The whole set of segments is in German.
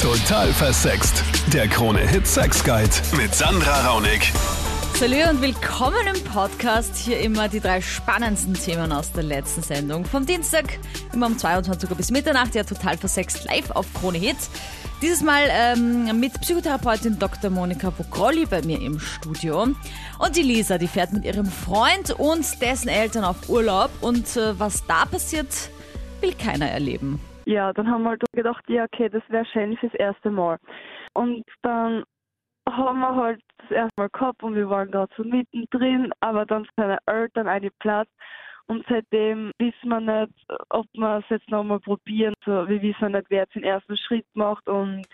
Total versext. Der Krone-Hit Sex Guide mit Sandra Raunig. Salü und willkommen im Podcast. Hier immer die drei spannendsten Themen aus der letzten Sendung. Vom Dienstag immer um 22 Uhr bis Mitternacht, ja total versext live auf Krone Hit. Dieses Mal ähm, mit Psychotherapeutin Dr. Monika Bokrolli bei mir im Studio. Und die Lisa, die fährt mit ihrem Freund und dessen Eltern auf Urlaub. Und äh, was da passiert, will keiner erleben. Ja, dann haben wir halt gedacht, ja, okay, das wäre schön fürs erste Mal. Und dann haben wir halt das erste Mal gehabt und wir waren gerade so mittendrin, aber dann seine Eltern einen Platz und seitdem wissen wir nicht, ob wir es jetzt nochmal probieren. So, wir wissen nicht, wer jetzt den ersten Schritt macht und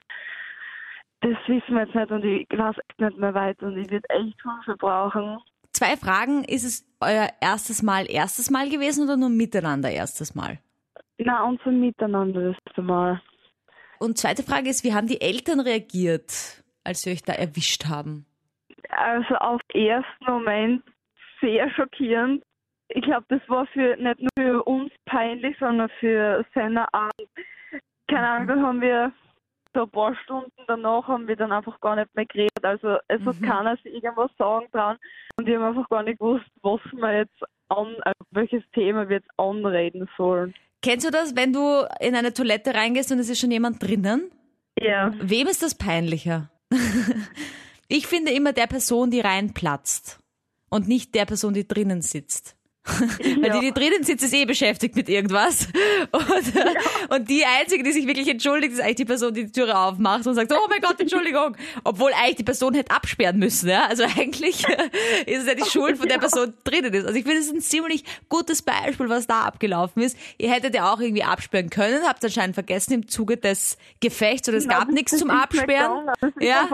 das wissen wir jetzt nicht und ich weiß echt nicht mehr weiter und ich würde echt Hilfe brauchen. Zwei Fragen. Ist es euer erstes Mal erstes Mal gewesen oder nur miteinander erstes Mal? Na, unser Miteinander das erste Mal. Und zweite Frage ist, wie haben die Eltern reagiert, als sie euch da erwischt haben? Also auf den ersten Moment sehr schockierend. Ich glaube, das war für nicht nur für uns peinlich, sondern für seine Art. Keine Ahnung, dann haben wir so ein paar Stunden danach haben wir dann einfach gar nicht mehr geredet. Also es hat keiner sich irgendwas sagen dran und wir haben einfach gar nicht gewusst, was wir jetzt an, welches Thema wir jetzt anreden sollen. Kennst du das, wenn du in eine Toilette reingehst und es ist schon jemand drinnen? Ja. Wem ist das peinlicher? ich finde immer der Person, die reinplatzt und nicht der Person, die drinnen sitzt. Weil die, die drinnen sitzt, ist eh beschäftigt mit irgendwas. Und, ja. und die Einzige, die sich wirklich entschuldigt, ist eigentlich die Person, die die Türe aufmacht und sagt, oh mein Gott, Entschuldigung. Obwohl eigentlich die Person hätte absperren müssen. Ja? Also eigentlich ist es ja die Schuld von der Person drinnen ist. Also ich finde, es ist ein ziemlich gutes Beispiel, was da abgelaufen ist. Ihr hättet ja auch irgendwie absperren können, habt es anscheinend vergessen im Zuge des Gefechts oder es gab nichts zum Absperren. Ja,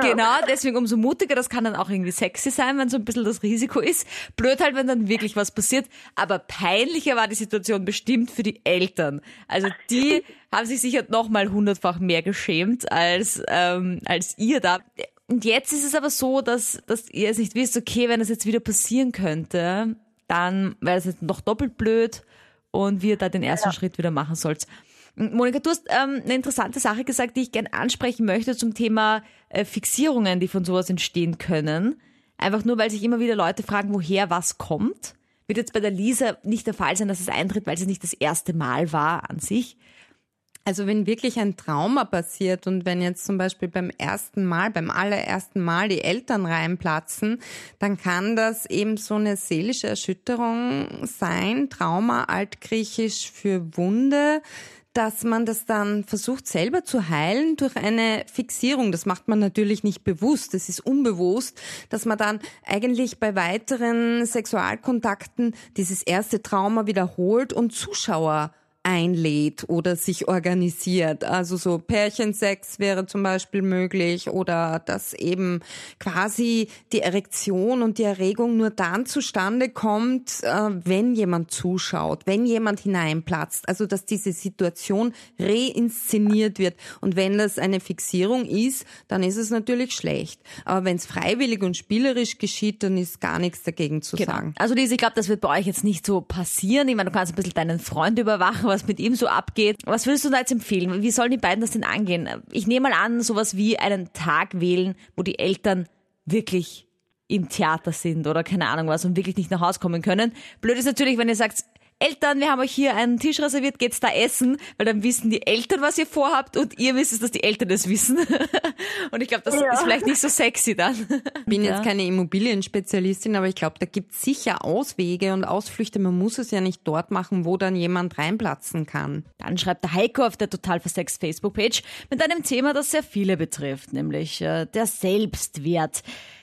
genau, deswegen umso mutiger. Das kann dann auch irgendwie sexy sein, wenn so ein bisschen das Risiko ist. Blöd halt, wenn dann wirklich was passiert. Aber peinlicher war die Situation bestimmt für die Eltern. Also die haben sich sicher noch mal hundertfach mehr geschämt als, ähm, als ihr da. Und jetzt ist es aber so, dass, dass ihr es nicht wisst, okay, wenn das jetzt wieder passieren könnte, dann wäre es jetzt noch doppelt blöd und wie ihr da den ersten ja. Schritt wieder machen sollt. Monika, du hast ähm, eine interessante Sache gesagt, die ich gerne ansprechen möchte zum Thema äh, Fixierungen, die von sowas entstehen können. Einfach nur, weil sich immer wieder Leute fragen, woher was kommt. Wird jetzt bei der Lisa nicht der Fall sein, dass es eintritt, weil es nicht das erste Mal war an sich. Also wenn wirklich ein Trauma passiert und wenn jetzt zum Beispiel beim ersten Mal, beim allerersten Mal die Eltern reinplatzen, dann kann das eben so eine seelische Erschütterung sein. Trauma, altgriechisch für Wunde dass man das dann versucht selber zu heilen durch eine Fixierung. Das macht man natürlich nicht bewusst, das ist unbewusst, dass man dann eigentlich bei weiteren Sexualkontakten dieses erste Trauma wiederholt und Zuschauer einlädt oder sich organisiert. Also so Pärchensex wäre zum Beispiel möglich oder dass eben quasi die Erektion und die Erregung nur dann zustande kommt, äh, wenn jemand zuschaut, wenn jemand hineinplatzt. Also dass diese Situation reinszeniert wird. Und wenn das eine Fixierung ist, dann ist es natürlich schlecht. Aber wenn es freiwillig und spielerisch geschieht, dann ist gar nichts dagegen zu genau. sagen. Also Lisa, ich glaube, das wird bei euch jetzt nicht so passieren. Ich meine, du kannst ein bisschen deinen Freund überwachen, was mit ihm so abgeht. Was würdest du da jetzt empfehlen? Wie sollen die beiden das denn angehen? Ich nehme mal an, sowas wie einen Tag wählen, wo die Eltern wirklich im Theater sind oder keine Ahnung was und wirklich nicht nach Hause kommen können. Blöd ist natürlich, wenn ihr sagt, Eltern, wir haben euch hier einen Tisch reserviert, geht's da essen, weil dann wissen die Eltern, was ihr vorhabt und ihr wisst, dass die Eltern es wissen. und ich glaube, das ja. ist vielleicht nicht so sexy dann. Ich bin ja. jetzt keine Immobilienspezialistin, aber ich glaube, da gibt's sicher Auswege und Ausflüchte. Man muss es ja nicht dort machen, wo dann jemand reinplatzen kann. Dann schreibt der Heiko auf der Total Versex Facebook-Page mit einem Thema, das sehr viele betrifft, nämlich äh, der Selbstwert.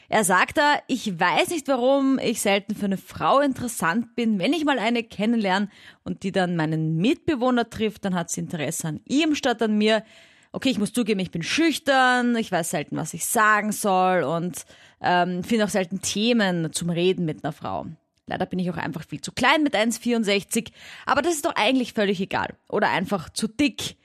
Er sagt da, ich weiß nicht warum ich selten für eine Frau interessant bin. Wenn ich mal eine kennenlerne und die dann meinen Mitbewohner trifft, dann hat sie Interesse an ihm statt an mir. Okay, ich muss zugeben, ich bin schüchtern, ich weiß selten, was ich sagen soll und ähm, finde auch selten Themen zum Reden mit einer Frau. Leider bin ich auch einfach viel zu klein mit 1,64, aber das ist doch eigentlich völlig egal. Oder einfach zu dick.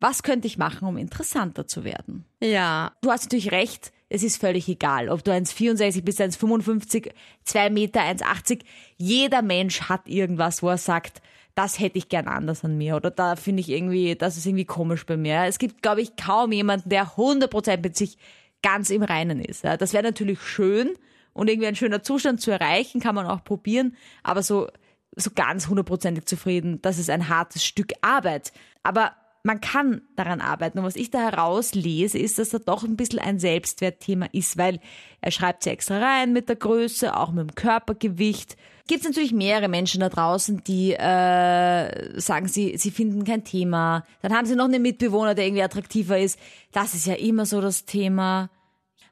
Was könnte ich machen, um interessanter zu werden? Ja. Du hast natürlich recht, es ist völlig egal, ob du 1,64 bis 1,55, 2 Meter, 1,80. Jeder Mensch hat irgendwas, wo er sagt, das hätte ich gern anders an mir oder da finde ich irgendwie, das ist irgendwie komisch bei mir. Es gibt, glaube ich, kaum jemanden, der 100% mit sich ganz im Reinen ist. Das wäre natürlich schön und irgendwie ein schöner Zustand zu erreichen, kann man auch probieren, aber so, so ganz hundertprozentig zufrieden, das ist ein hartes Stück Arbeit. Aber man kann daran arbeiten. Und was ich da herauslese, ist, dass da doch ein bisschen ein Selbstwertthema ist, weil er schreibt sie extra rein mit der Größe, auch mit dem Körpergewicht. Gibt es natürlich mehrere Menschen da draußen, die äh, sagen, sie, sie finden kein Thema. Dann haben sie noch einen Mitbewohner, der irgendwie attraktiver ist. Das ist ja immer so das Thema.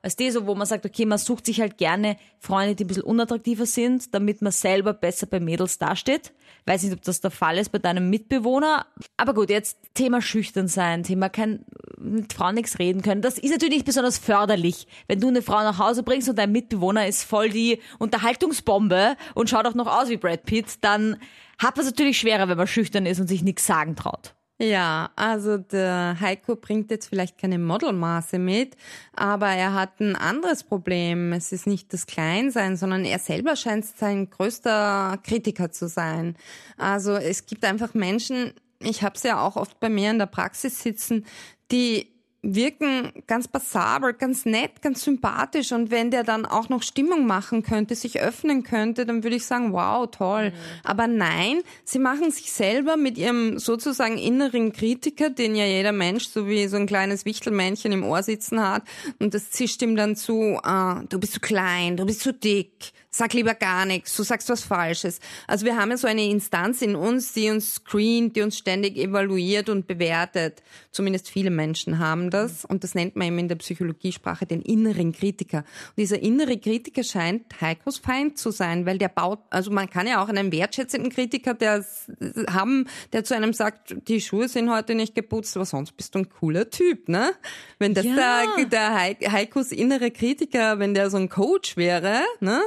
Weißt du, so, wo man sagt, okay, man sucht sich halt gerne Freunde, die ein bisschen unattraktiver sind, damit man selber besser bei Mädels dasteht. Weiß nicht, ob das der Fall ist bei deinem Mitbewohner. Aber gut, jetzt Thema schüchtern sein, Thema kein, mit Frauen nichts reden können. Das ist natürlich nicht besonders förderlich, wenn du eine Frau nach Hause bringst und dein Mitbewohner ist voll die Unterhaltungsbombe und schaut auch noch aus wie Brad Pitt, dann hat man es natürlich schwerer, wenn man schüchtern ist und sich nichts sagen traut. Ja, also der Heiko bringt jetzt vielleicht keine Modelmaße mit, aber er hat ein anderes Problem. Es ist nicht das Kleinsein, sondern er selber scheint sein größter Kritiker zu sein. Also es gibt einfach Menschen, ich habe es ja auch oft bei mir in der Praxis sitzen, die wirken ganz passabel, ganz nett, ganz sympathisch. Und wenn der dann auch noch Stimmung machen könnte, sich öffnen könnte, dann würde ich sagen, wow, toll. Mhm. Aber nein, sie machen sich selber mit ihrem sozusagen inneren Kritiker, den ja jeder Mensch so wie so ein kleines Wichtelmännchen im Ohr sitzen hat. Und das zischt ihm dann zu, ah, du bist zu klein, du bist zu dick, sag lieber gar nichts, du sagst was Falsches. Also wir haben ja so eine Instanz in uns, die uns screent, die uns ständig evaluiert und bewertet. Zumindest viele Menschen haben das und das nennt man eben in der Psychologiesprache den inneren Kritiker. Und dieser innere Kritiker scheint Heikos Feind zu sein, weil der baut, also man kann ja auch einen wertschätzenden Kritiker der haben, der zu einem sagt, die Schuhe sind heute nicht geputzt, aber sonst bist du ein cooler Typ, ne? Wenn das ja. der, der Heikos innere Kritiker, wenn der so ein Coach wäre, ne?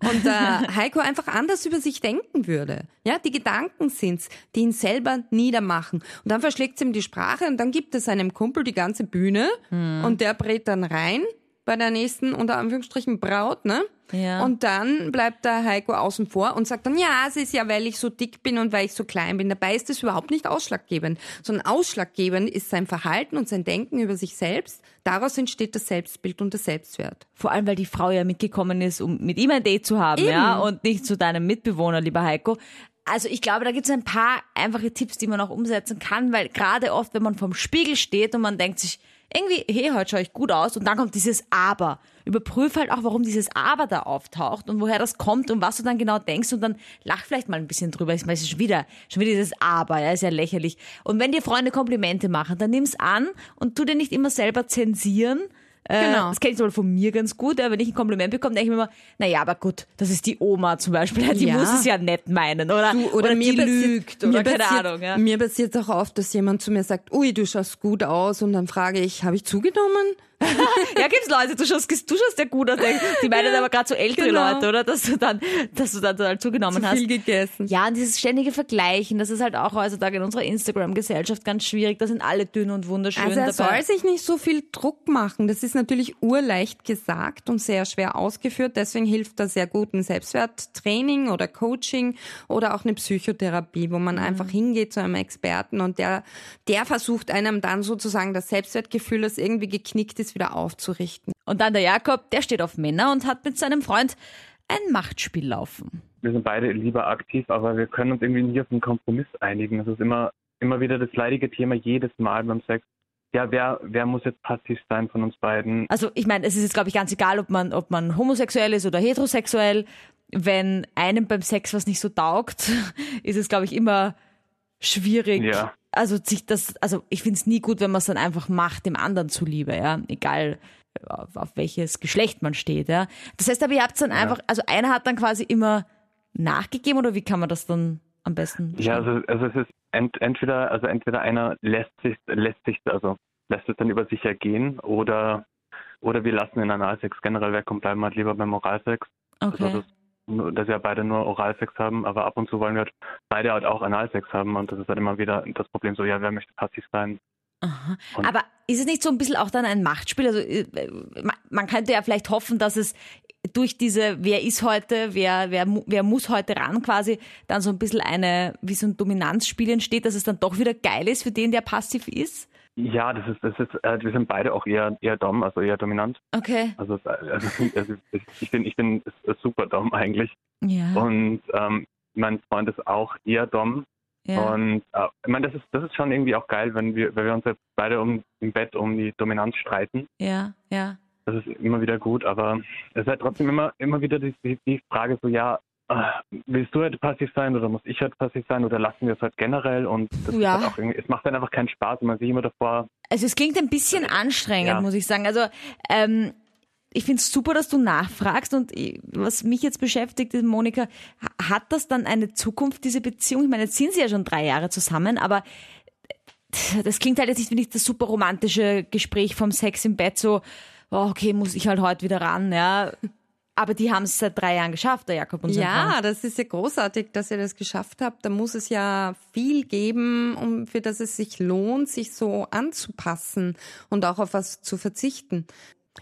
Und äh, Heiko einfach anders über sich denken würde. Ja, die Gedanken sind's, die ihn selber niedermachen. Und dann verschlägt ihm die Sprache und dann gibt es seinem Kumpel die ganze Bühne hm. und der brät dann rein bei der nächsten, unter Anführungsstrichen, Braut, ne? Ja. Und dann bleibt der Heiko außen vor und sagt dann, ja, es ist ja, weil ich so dick bin und weil ich so klein bin. Dabei ist das überhaupt nicht ausschlaggebend, sondern ausschlaggebend ist sein Verhalten und sein Denken über sich selbst. Daraus entsteht das Selbstbild und der Selbstwert. Vor allem, weil die Frau ja mitgekommen ist, um mit ihm ein Date zu haben, Eben. ja, und nicht zu deinem Mitbewohner, lieber Heiko. Also ich glaube, da gibt es ein paar einfache Tipps, die man auch umsetzen kann, weil gerade oft, wenn man vorm Spiegel steht und man denkt sich, irgendwie, hey, heute schaue ich gut aus und dann kommt dieses Aber. Überprüf halt auch, warum dieses Aber da auftaucht und woher das kommt und was du dann genau denkst und dann lach vielleicht mal ein bisschen drüber. Ich meine, es ist schon wieder, schon wieder dieses Aber, ja, ist ja lächerlich. Und wenn dir Freunde Komplimente machen, dann nimm's an und tu dir nicht immer selber zensieren, genau. Das kenne ich zum Beispiel von mir ganz gut. Wenn ich ein Kompliment bekomme, denke ich mir immer, naja, aber gut, das ist die Oma zum Beispiel. Die ja. muss es ja nett meinen. Oder, du, oder, oder mir die lügt. Oder keine passiert, Ahnung. Ja. Mir passiert auch oft, dass jemand zu mir sagt, ui, du schaust gut aus. Und dann frage ich, habe ich zugenommen? ja, gibt's Leute, du schaust, du schaust ja gut aus. Die meinen ja, aber gerade so ältere genau. Leute, oder? Dass du dann, dass du dann halt zugenommen Zu hast. viel gegessen. Ja, und dieses ständige Vergleichen, das ist halt auch heutzutage in unserer Instagram-Gesellschaft ganz schwierig. Da sind alle dünn und wunderschön also er dabei. soll sich nicht so viel Druck machen. Das ist natürlich urleicht gesagt und sehr schwer ausgeführt. Deswegen hilft da sehr gut ein Selbstwerttraining oder Coaching oder auch eine Psychotherapie, wo man mhm. einfach hingeht zu einem Experten und der, der versucht einem dann sozusagen das Selbstwertgefühl, das irgendwie geknickt ist, wieder aufzurichten. Und dann der Jakob, der steht auf Männer und hat mit seinem Freund ein Machtspiel laufen. Wir sind beide lieber aktiv, aber wir können uns irgendwie nie auf einen Kompromiss einigen. Es ist immer, immer wieder das leidige Thema jedes Mal beim Sex. Ja, wer, wer muss jetzt passiv sein von uns beiden? Also ich meine, es ist jetzt, glaube ich, ganz egal, ob man, ob man homosexuell ist oder heterosexuell. Wenn einem beim Sex was nicht so taugt, ist es, glaube ich, immer schwierig, ja also sich das, also ich finde es nie gut, wenn man es dann einfach macht, dem anderen zuliebe, ja, egal auf, auf, welches Geschlecht man steht, ja. Das heißt aber, ihr habt dann ja. einfach, also einer hat dann quasi immer nachgegeben oder wie kann man das dann am besten? Ja, also, also es ist ent, entweder, also entweder einer lässt sich, lässt sich, also lässt es dann über sich ergehen oder oder wir lassen den Analsex generell weg und bleiben halt lieber beim Moralsex. Okay. Also das dass wir beide nur Oralsex haben, aber ab und zu wollen wir halt beide halt auch Analsex haben und das ist halt immer wieder das Problem so, ja, wer möchte passiv sein? Aber ist es nicht so ein bisschen auch dann ein Machtspiel? Also äh, man könnte ja vielleicht hoffen, dass es durch diese, wer ist heute, wer, wer, wer muss heute ran quasi, dann so ein bisschen eine, wie so ein Dominanzspiel entsteht, dass es dann doch wieder geil ist für den, der passiv ist? Ja, das ist, das ist, äh, wir sind beide auch eher, eher Dom, also eher dominant. Okay. Also, also, also ich bin, ich bin super Dom eigentlich. Ja. Und ähm, mein Freund ist auch eher Dom. ja. Und äh, ich meine, das ist, das ist schon irgendwie auch geil, wenn wir, wenn wir uns jetzt beide um, im Bett um die Dominanz streiten. ja, ja. Das ist immer wieder gut, aber es ist halt trotzdem immer, immer wieder die, die, Frage so, ja, äh, willst du heute passiv sein oder muss ich heute passiv sein oder lassen wir es halt generell und Ja. halt es macht dann einfach keinen Spaß und man sich immer davor, Also es klingt ein bisschen anstrengend, Ja. muss ich sagen. Also ähm, ich finde es super, dass du nachfragst und ich- was mich jetzt beschäftigt, ist, Monika, ha- hat das dann eine Zukunft, diese Beziehung? Ich meine, jetzt sind sie ja schon drei Jahre zusammen, aber das klingt halt jetzt nicht wie nicht das super romantische Gespräch vom Sex im Bett, so, oh, okay, muss ich halt heute wieder ran, ja. Aber die haben es seit drei Jahren geschafft, der Jakob und sein Ja, Freund. das ist ja großartig, dass ihr das geschafft habt. Da muss es ja viel geben, um für das es sich lohnt, sich so anzupassen und auch auf was zu verzichten.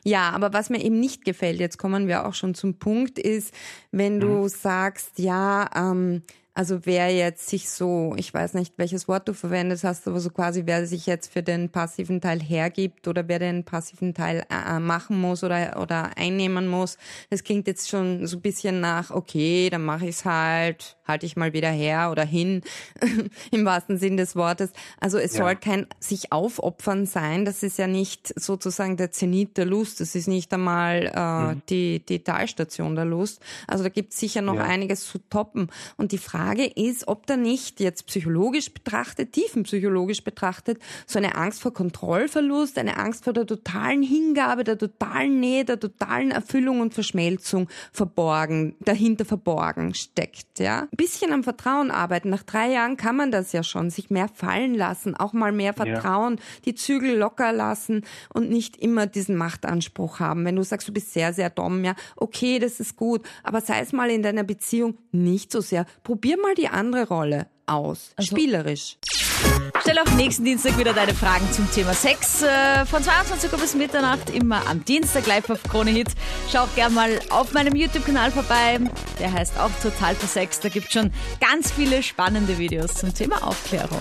Ja, aber was mir eben nicht gefällt, jetzt kommen wir auch schon zum Punkt, ist, wenn du sagst, ja, ähm, also wer jetzt sich so, ich weiß nicht, welches Wort du verwendet hast, aber so quasi, wer sich jetzt für den passiven Teil hergibt oder wer den passiven Teil äh, machen muss oder, oder einnehmen muss, das klingt jetzt schon so ein bisschen nach, okay, dann mache ich's halt, halte ich mal wieder her oder hin, im wahrsten Sinn des Wortes. Also es Ja. soll kein sich aufopfern sein, das ist ja nicht sozusagen der Zenit der Lust, das ist nicht einmal äh, die, die Talstation der Lust. Also da gibt's sicher noch Ja. einiges zu toppen. Und die Frage ist, ob da nicht jetzt psychologisch betrachtet, tiefenpsychologisch betrachtet, so eine Angst vor Kontrollverlust, eine Angst vor der totalen Hingabe, der totalen Nähe, der totalen Erfüllung und Verschmelzung verborgen, dahinter verborgen steckt, ja. Ein bisschen am Vertrauen arbeiten. Nach drei Jahren kann man das ja schon, sich mehr fallen lassen, auch mal mehr vertrauen, die Zügel locker lassen und nicht immer diesen Machtanspruch haben. Wenn du sagst, du bist sehr, sehr dumm, ja, okay, das ist gut, aber sei es mal in deiner Beziehung nicht so sehr. Probier mal die andere Rolle aus. Spielerisch. Stell auch nächsten Dienstag wieder deine Fragen zum Thema Sex. Äh, Von 22 Uhr bis Mitternacht, immer am Dienstag live auf Krone Hit. Schau auch gerne mal auf meinem YouTube-Kanal vorbei. Der heißt auch Total Versext. Da gibt schon ganz viele spannende Videos zum Thema Aufklärung.